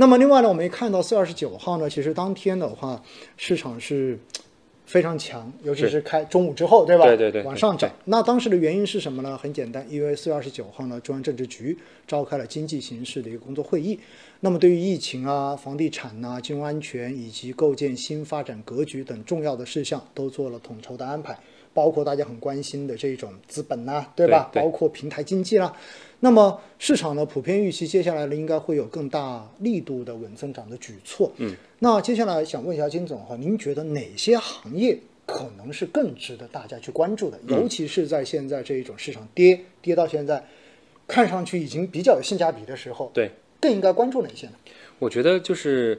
那么另外呢，我们也看到四月二十九号呢，其实当天的话，市场是非常强，尤其是开中午之后，对吧？对对对往上涨。那当时的原因是什么呢？很简单，因为四月二十九号呢，中央政治局召开了经济形势的一个工作会议。那么对于疫情啊、房地产呐、金融安全以及构建新发展格局等重要的事项，都做了统筹的安排。包括大家很关心的这种资本呐、对吧？对对包括平台经济啦。那么市场呢，普遍预期接下来呢，应该会有更大力度的稳增长的举措。嗯，那接下来想问一下金总哈，您觉得哪些行业可能是更值得大家去关注的？尤其是在现在这一种市场跌跌到现在，看上去已经比较有性价比的时候，对，更应该关注哪些呢？我觉得就是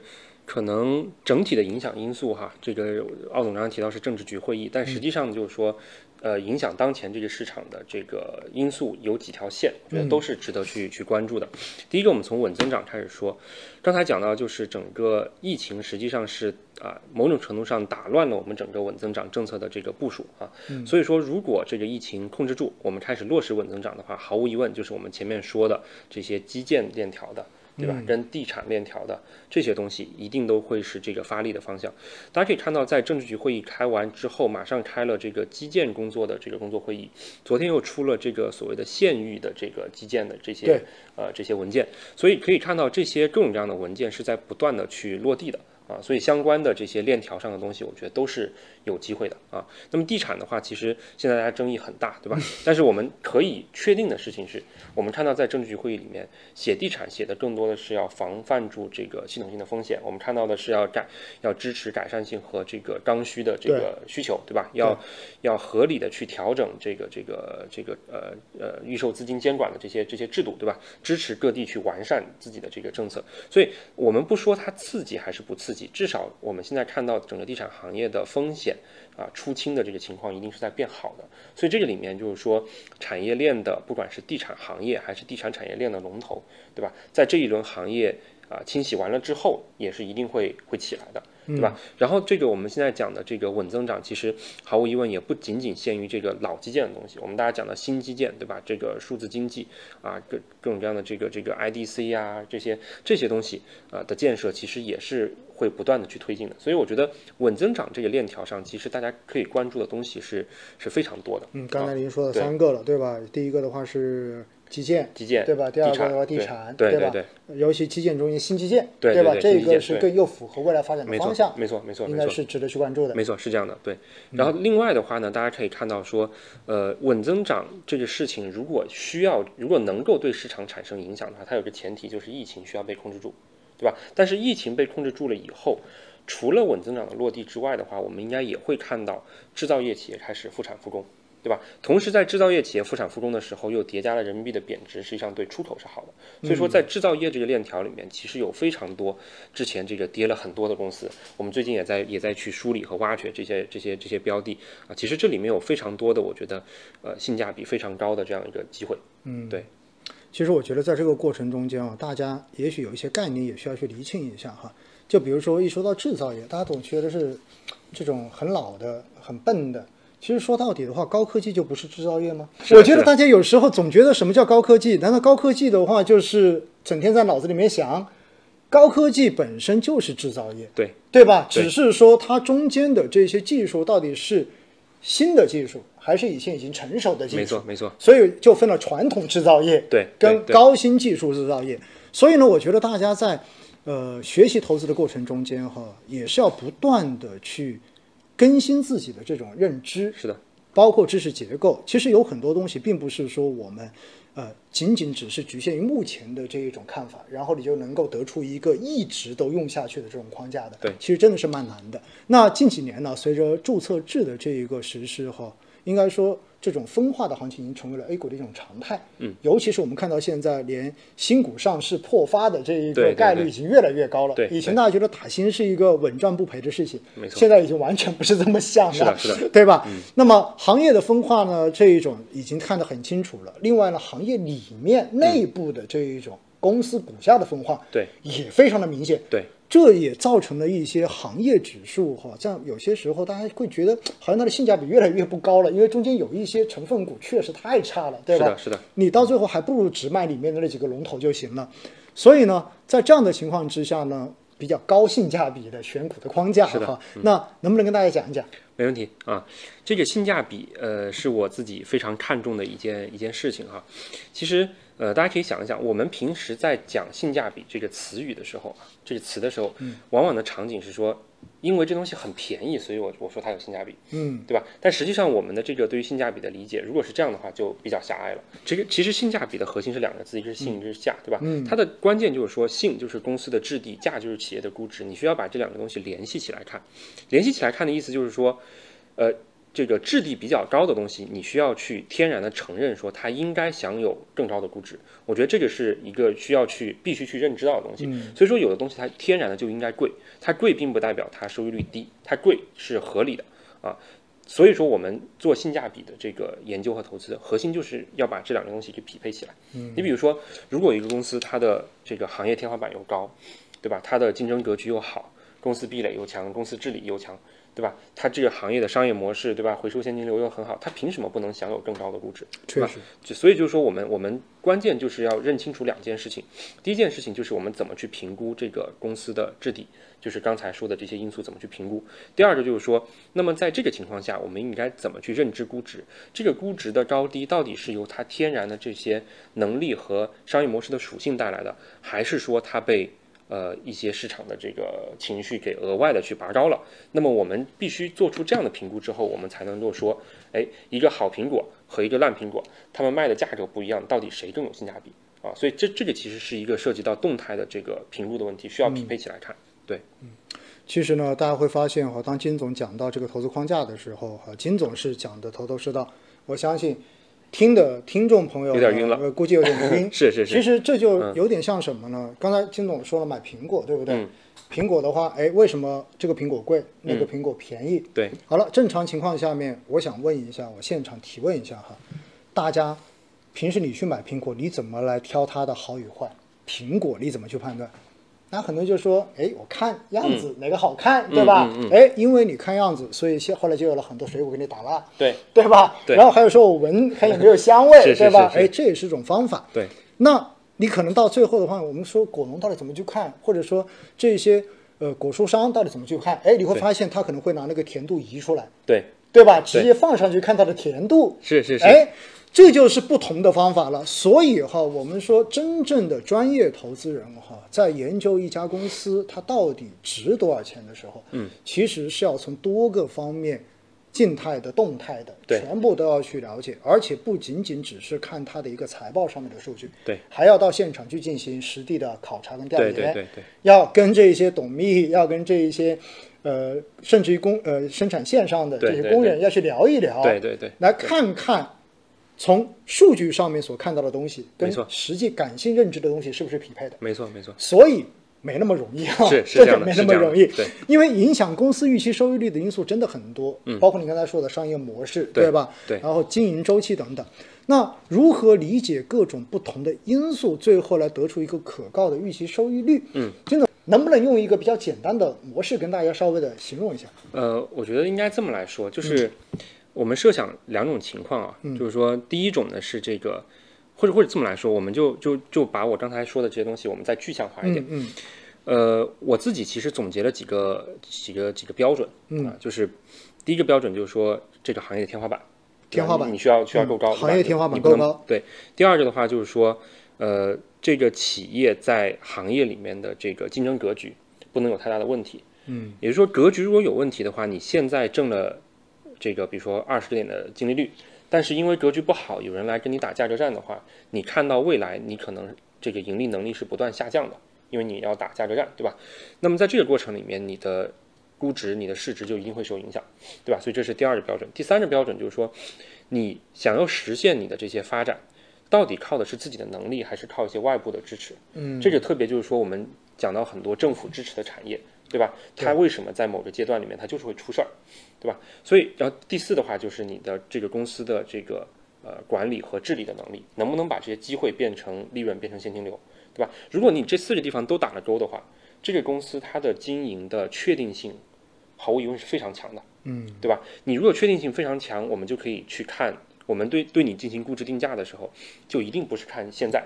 可能整体的影响因素哈，这个奥总刚刚提到是政治局会议，但实际上就是说，呃，影响当前这个市场的这个因素有几条线，我觉得都是值得去去关注的。第一个，我们从稳增长开始说，刚才讲到就是整个疫情实际上是啊、某种程度上打乱了我们整个稳增长政策的这个部署啊，所以说如果这个疫情控制住，我们开始落实稳增长的话，毫无疑问就是我们前面说的这些基建链条的。对吧？跟地产链条的这些东西，一定都会是这个发力的方向。大家可以看到，在政治局会议开完之后，马上开了这个基建工作的这个工作会议。昨天又出了这个所谓的县域的这个基建的这些呃这些文件，所以可以看到这些各种各样的文件是在不断的去落地的。啊，所以相关的这些链条上的东西，我觉得都是有机会的啊。那么地产的话，其实现在大家争议很大，对吧？但是我们可以确定的事情是，我们看到在政治局会议里面写地产写的更多的是要防范住这个系统性的风险，我们看到的是要改要支持改善性和这个刚需的这个需求，对吧？要要合理的去调整这个这个这个呃呃预售资金监管的这些这些制度，对吧？支持各地去完善自己的这个政策。所以我们不说它刺激还是不刺激，至少我们现在看到整个地产行业的风险啊出清的这个情况一定是在变好的。所以这个里面就是说产业链的，不管是地产行业还是地产产业链的龙头，对吧？在这一轮行业啊清洗完了之后，也是一定会会起来的。对吧？然后这个我们现在讲的这个稳增长，其实毫无疑问也不仅仅限于这个老基建的东西。我们大家讲的新基建，对吧？这个数字经济啊，各各种各样的这个这个 IDC 啊，这些这些东西啊的建设，其实也是会不断的去推进的。所以我觉得稳增长这个链条上，其实大家可以关注的东西是是非常多的。嗯，刚才您说的三个了，对吧？第一个的话是基建，基建对吧？第二个地产的话地对产，对吧？对尤其基建中心新基建，对对吧？这个是对更又符合未来发展的方向，，没错，没错，没错。应该是值得去关注的。没错，是这样的，对。然后另外的话呢，大家可以看到说，呃，稳增长这个事情，如果需要，如果能够对市场产生影响的话，它有个前提就是疫情需要被控制住，对吧？但是疫情被控制住了以后，除了稳增长的落地之外的话，我们应该也会看到制造业企业开始复产复工。对吧？同时，在制造业企业复产复工的时候，又叠加了人民币的贬值，实际上对出口是好的。所以说，在制造业这个链条里面，其实有非常多之前这个跌了很多的公司，我们最近也在也在去梳理和挖掘这些这些这些标的啊。其实这里面有非常多的，我觉得呃性价比非常高的这样一个机会。嗯，对。其实我觉得在这个过程中间啊，大家也许有一些概念也需要去厘清一下哈。就比如说一说到制造业，大家总觉得是这种很老的、很笨的。其实说到底的话，高科技就不是制造业吗？我觉得大家有时候总觉得什么叫高科技？难道高科技的话就是整天在脑子里面想，高科技本身就是制造业，对对吧？只是说它中间的这些技术到底是新的技术，还是以前已经成熟的技术？没错没错，所以就分了传统制造业对跟高新技术制造业。所以呢，我觉得大家在呃学习投资的过程中间哈，也是要不断的去更新自己的这种认知，是的，包括知识结构。其实有很多东西并不是说我们呃仅仅只是局限于目前的这一种看法，然后你就能够得出一个一直都用下去的这种框架的。对其实真的是蛮难的。那近几年呢，随着注册制的这一个实施哈，应该说这种分化的行情已经成为了 A 股的一种常态。嗯，尤其是我们看到现在连新股上市破发的这一个概率已经越来越高了。对以前大家觉得打新是一个稳赚不赔的事情，没错现在已经完全不是这么想了。是的是的 对吧？那么行业的分化呢，这一种已经看得很清楚了。另外呢，行业里面内部的这一种公司股价的分化，对，也非常的明显。对，这也造成了一些行业指数哈，这样有些时候大家会觉得好像它的性价比越来越不高了，因为中间有一些成分股确实太差了，对吧？是的是的你到最后还不如只买里面的那几个龙头就行了。所以呢，在这样的情况之下呢，比较高性价比的选股的框架是的哈，那能不能跟大家讲一讲？没问题啊，这个性价比，呃，是我自己非常看重的一件一件事情哈。其实，呃，大家可以想一想，我们平时在讲性价比这个词语的时候，这个词的时候，往往的场景是说，因为这东西很便宜，所以我我说它有性价比，嗯，对吧？但实际上，我们的这个对于性价比的理解，如果是这样的话，就比较狭隘了。这个其实性价比的核心是两个字，一个是性，一个是价，对吧？嗯它的关键就是说，性就是公司的质地，价就是企业的估值，你需要把这两个东西联系起来看。联系起来看的意思就是说，呃，这个质地比较高的东西，你需要去天然的承认说它应该享有更高的估值。我觉得这个是一个需要去必须去认知到的东西。所以说，有的东西它天然的就应该贵，它贵并不代表它收益率低，它贵是合理的啊。所以说，我们做性价比的这个研究和投资，核心就是要把这两个东西给匹配起来。嗯，你比如说，如果一个公司它的这个行业天花板又高，对吧？它的竞争格局又好，公司壁垒又强，公司治理又强，对吧？它这个行业的商业模式，对吧？回收现金流又很好，它凭什么不能享有更高的估值？确实，就所以就是说，我们我们关键就是要认清楚两件事情。第一件事情就是我们怎么去评估这个公司的质地，就是刚才说的这些因素怎么去评估。第二个就是说，那么在这个情况下，我们应该怎么去认知估值？这个估值的高低到底是由它天然的这些能力和商业模式的属性带来的，还是说它被呃一些市场的这个情绪给额外的去拔高了？那么我们必须做出这样的评估之后，我们才能够说，哎，一个好苹果和一个烂苹果，他们卖的价格不一样，到底谁更有性价比啊？所以这这个其实是一个涉及到动态的这个评估的问题，需要匹配起来看。对，嗯其实呢，大家会发现哈，当金总讲到这个投资框架的时候，哈，金总是讲的头头是道。我相信听的听众朋友有点晕了呃估计有点晕。是是是，其实这就有点像什么呢？刚才金总说了买苹果，对不对？嗯苹果的话，哎，为什么这个苹果贵，那个苹果便宜？对，好了，正常情况下面，我想问一下，我现场提问一下哈，大家平时你去买苹果，你怎么来挑它的好与坏？苹果你怎么去判断？那很多人就说，哎，我看样子哪个好看，对吧？嗯嗯哎，因为你看样子，所以现后来就有了很多水果给你打蜡，对对吧？对然后还有说我闻看有没有香味，对吧？是是哎，这也是一种方法。对，那你可能到最后的话，我们说果农到底怎么去看，或者说这些呃果蔬商到底怎么去看？哎，你会发现他可能会拿那个甜度仪出来，对，对吧？直接放上去看它的甜度，是是是，哎，这就是不同的方法了。所以哈，我们说真正的专业投资人哈，在研究一家公司它到底值多少钱的时候，嗯，其实是要从多个方面。静态的、动态的，对。全部都要去了解，而且不仅仅只是看它的一个财报上面的数据，对，还要到现场去进行实地的考察跟调研，对对对对，要跟这些董秘，要跟这一些，呃，甚至于工呃生产线上的这些工人要去聊一聊，对对对，来看看从数据上面所看到的东西跟实际感性认知的东西是不是匹配的。没错没错，所以没那么容易啊，是是真这样的 没那么容易。对，因为影响公司预期收益率的因素真的很多，嗯，包括你刚才说的商业模式，对吧？对然后经营周期等等。那如何理解各种不同的因素，最后来得出一个可靠的预期收益率？嗯，真的能不能用一个比较简单的模式跟大家稍微的形容一下？呃，我觉得应该这么来说，就是我们设想两种情况啊，就是说第一种呢是这个，或者或者这么来说，我们就就就把我刚才说的这些东西，我们再具象化一点。嗯呃，我自己其实总结了几个几个几个标准，嗯啊，就是第一个标准就是说这个行业的天花板，天花板你你需要需要够高，嗯行业天花板你不能够高。对，第二个的话就是说，呃，这个企业在行业里面的这个竞争格局不能有太大的问题。嗯，也就是说，格局如果有问题的话，你现在挣了这个比如说二十点的净利率，但是因为格局不好，有人来跟你打价格战的话，你看到未来你可能这个盈利能力是不断下降的，因为你要打价格战，对吧？那么在这个过程里面，你的估值、你的市值就一定会受影响，对吧？所以这是第二个标准。第三个标准就是说，你想要实现你的这些发展，到底靠的是自己的能力，还是靠一些外部的支持？嗯，这个特别就是说，我们讲到很多政府支持的产业，对吧？它为什么在某个阶段里面它就是会出事儿，对吧？所以，然后第四的话就是你的这个公司的这个呃管理和治理的能力，能不能把这些机会变成利润，变成现金流，对吧？如果你这四个地方都打了勾的话，这个公司它的经营的确定性，毫无疑问是非常强的，嗯，对吧？你如果确定性非常强，我们就可以去看，我们对对你进行估值定价的时候，就一定不是看现在，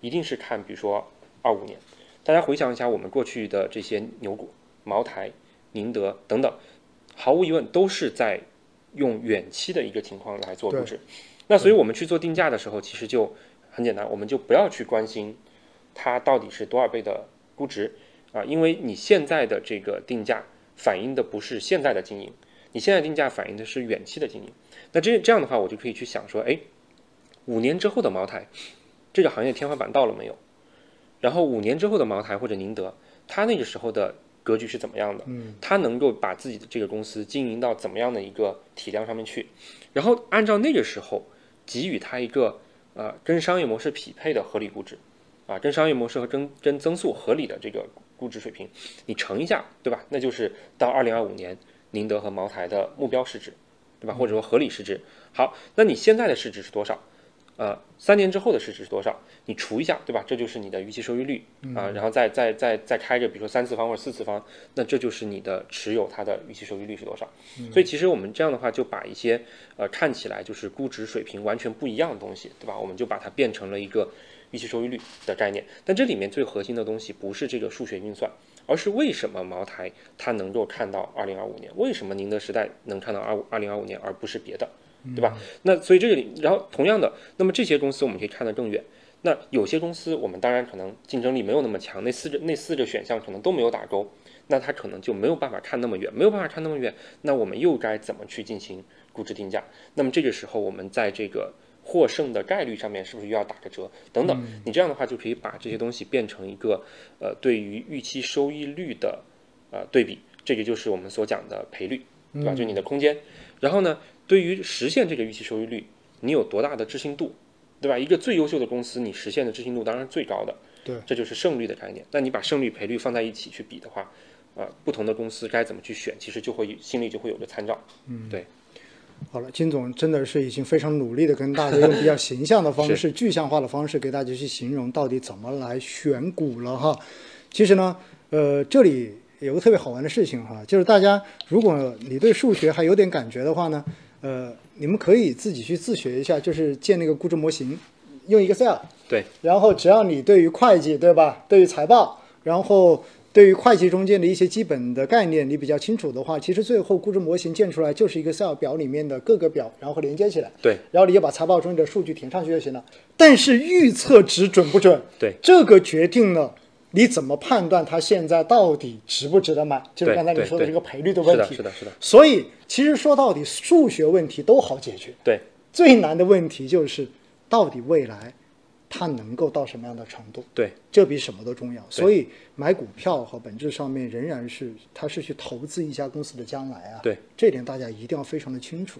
一定是看比如说二五年。大家回想一下，我们过去的这些牛股，茅台、宁德等等，毫无疑问都是在用远期的一个情况来做估值。那所以我们去做定价的时候，其实就很简单，我们就不要去关心它到底是多少倍的估值啊，因为你现在的这个定价反映的不是现在的经营，你现在定价反映的是远期的经营。那这这样的话，我就可以去想说，哎，五年之后的茅台，这个行业天花板到了没有？然后五年之后的茅台或者宁德，它那个时候的格局是怎么样的？嗯，他能够把自己的这个公司经营到怎么样的一个体量上面去？然后按照那个时候给予他一个呃跟商业模式匹配的合理估值，啊，跟商业模式和跟跟增速合理的这个估值水平，你乘一下，对吧？那就是到二零二五年宁德和茅台的目标市值，对吧？或者说合理市值。好，那你现在的市值是多少？呃，三年之后的市值是多少？你除一下，对吧？这就是你的预期收益率啊，然后再再再再开着，比如说三次方或者四次方，那这就是你的持有它的预期收益率是多少？所以其实我们这样的话，就把一些呃看起来就是估值水平完全不一样的东西，对吧？我们就把它变成了一个预期收益率的概念。但这里面最核心的东西不是这个数学运算，而是为什么茅台它能够看到二零二五年？为什么宁德时代能看到二二零二五年，而不是别的？对吧？那所以这里，然后同样的，那么这些公司我们可以看得更远。那有些公司我们当然可能竞争力没有那么强，那四个那四个选项可能都没有打勾，那它可能就没有办法看那么远，没有办法看那么远。那我们又该怎么去进行估值定价？那么这个时候我们在这个获胜的概率上面是不是又要打个折？等等，你这样的话就可以把这些东西变成一个呃对于预期收益率的呃对比，这个就是我们所讲的赔率，对吧？就你的空间。然后呢？对于实现这个预期收益率，你有多大的置信度，对吧？一个最优秀的公司，你实现的置信度当然是最高的，对，这就是胜率的概念。那你把胜率赔率放在一起去比的话，呃，不同的公司该怎么去选，其实就会心里就会有个参照。嗯，对。好了，金总真的是已经非常努力的跟大家用比较 形象的方式、具象化的方式给大家去形容到底怎么来选股了哈。其实呢，呃，这里有个特别好玩的事情哈，就是大家如果你对数学还有点感觉的话呢。呃，你们可以自己去自学一下，就是建那个估值模型，用 Excel。对。然后只要你对于会计，对吧？对于财报，然后对于会计中间的一些基本的概念你比较清楚的话，其实最后估值模型建出来就是一个 Excel 表里面的各个表，然后连接起来。对。然后你就把财报中的数据填上去就行了。但是预测值准不准？对。这个决定了。你怎么判断它现在到底值不值得买？就是刚才你说的这个赔率的问题。是的，是的，是的。所以其实说到底，数学问题都好解决。对。最难的问题就是到底未来它能够到什么样的程度？对。这比什么都重要。所以买股票和本质上面仍然是它是去投资一家公司的将来啊。对。这点大家一定要非常的清楚。